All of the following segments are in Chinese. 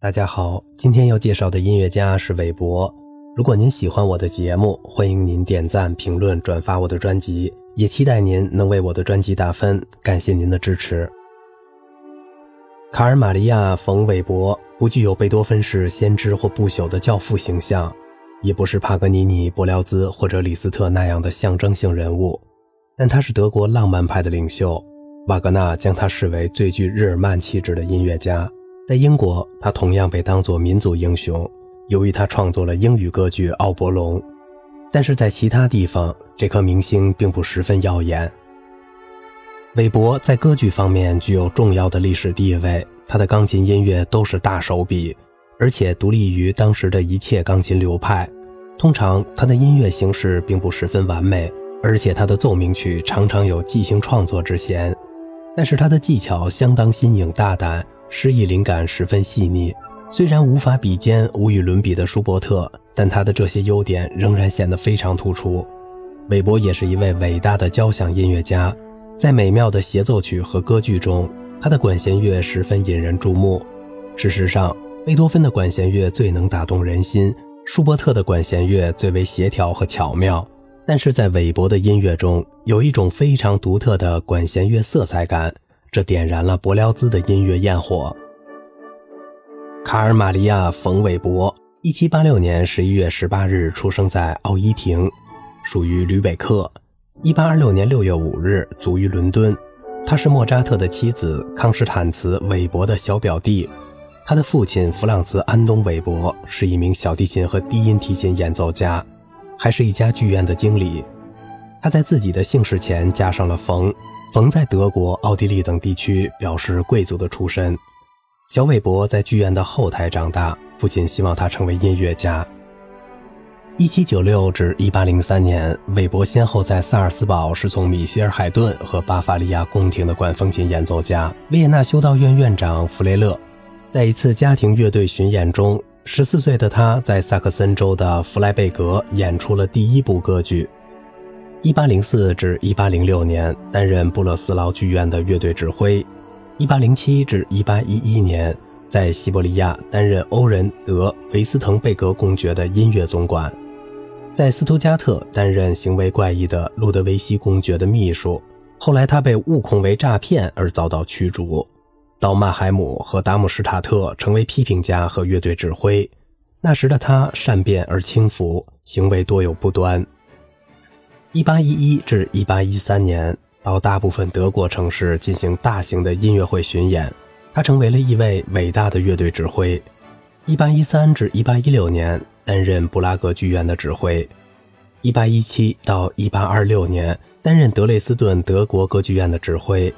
大家好，今天要介绍的音乐家是韦伯。如果您喜欢我的节目，欢迎您点赞、评论、转发我的专辑，也期待您能为我的专辑打分，感谢您的支持。卡尔玛利亚·冯·韦伯不具有贝多芬式先知或不朽的教父形象，也不是帕格尼尼、柏辽兹或者李斯特那样的象征性人物，但他是德国浪漫派的领袖。瓦格纳将他视为最具日耳曼气质的音乐家。在英国，他同样被当作民族英雄，由于他创作了英语歌剧《奥伯龙》。但是在其他地方，这颗明星并不十分耀眼。韦伯在歌剧方面具有重要的历史地位，他的钢琴音乐都是大手笔，而且独立于当时的一切钢琴流派。通常，他的音乐形式并不十分完美，而且他的奏鸣曲常常有即兴创作之嫌。但是他的技巧相当新颖大胆。诗意灵感十分细腻，虽然无法比肩无与伦比的舒伯特，但他的这些优点仍然显得非常突出。韦伯也是一位伟大的交响音乐家，在美妙的协奏曲和歌剧中，他的管弦乐十分引人注目。事实上，贝多芬的管弦乐最能打动人心，舒伯特的管弦乐最为协调和巧妙，但是在韦伯的音乐中，有一种非常独特的管弦乐色彩感。这点燃了柏辽兹的音乐焰火。卡尔玛利亚·冯·韦伯，一七八六年十一月十八日出生在奥伊廷，属于吕北克。一八二六年六月五日卒于伦敦。他是莫扎特的妻子康斯坦茨·韦伯的小表弟。他的父亲弗朗茨·安东·韦伯是一名小提琴和低音提琴演奏家，还是一家剧院的经理。他在自己的姓氏前加上了“冯”。冯在德国、奥地利等地区表示贵族的出身。小韦伯在剧院的后台长大，父亲希望他成为音乐家。1796至1803年，韦伯先后在萨尔斯堡是从米歇尔·海顿和巴伐利亚宫廷的管风琴演奏家维也纳修道院院长弗雷勒。在一次家庭乐队巡演中，14岁的他在萨克森州的弗莱贝格演出了第一部歌剧。一八零四至一八零六年担任布勒斯劳剧院的乐队指挥，一八零七至一八一一年在西伯利亚担任欧仁德维斯滕贝格公爵的音乐总管，在斯图加特担任行为怪异的路德维希公爵的秘书。后来他被误控为诈骗而遭到驱逐，到曼海姆和达姆施塔特成为批评家和乐队指挥。那时的他善变而轻浮，行为多有不端。一八一一至一八一三年，到大部分德国城市进行大型的音乐会巡演，他成为了一位伟大的乐队指挥。一八一三至一八一六年，担任布拉格剧院的指挥。一八一七到一八二六年，担任德累斯顿德国歌剧院的指挥。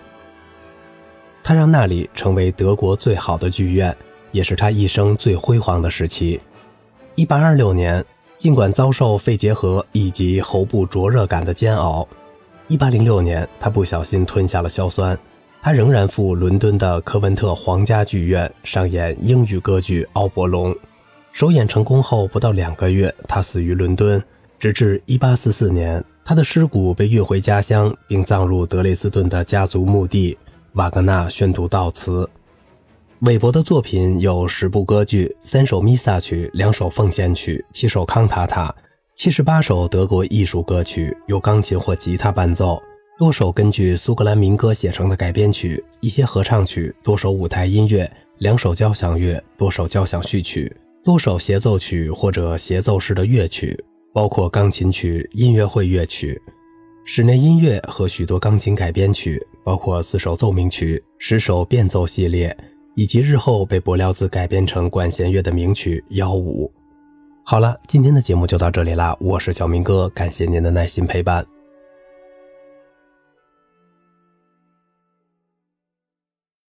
他让那里成为德国最好的剧院，也是他一生最辉煌的时期。一八二六年。尽管遭受肺结核以及喉部灼热感的煎熬，1806年他不小心吞下了硝酸，他仍然赴伦敦的科文特皇家剧院上演英语歌剧《奥伯龙》。首演成功后不到两个月，他死于伦敦。直至1844年，他的尸骨被运回家乡，并葬入德累斯顿的家族墓地。瓦格纳宣读悼词。韦伯的作品有十部歌剧、三首弥撒曲、两首奉献曲、七首康塔塔、七十八首德国艺术歌曲，由钢琴或吉他伴奏；多首根据苏格兰民歌写成的改编曲，一些合唱曲，多首舞台音乐，两首交响乐，多首交响序曲，多首协奏曲或者协奏式的乐曲，包括钢琴曲、音乐会乐曲、室内音乐和许多钢琴改编曲，包括四首奏鸣曲、十首变奏系列。以及日后被柏辽子改编成管弦乐的名曲《幺五》。好了，今天的节目就到这里啦，我是小明哥，感谢您的耐心陪伴。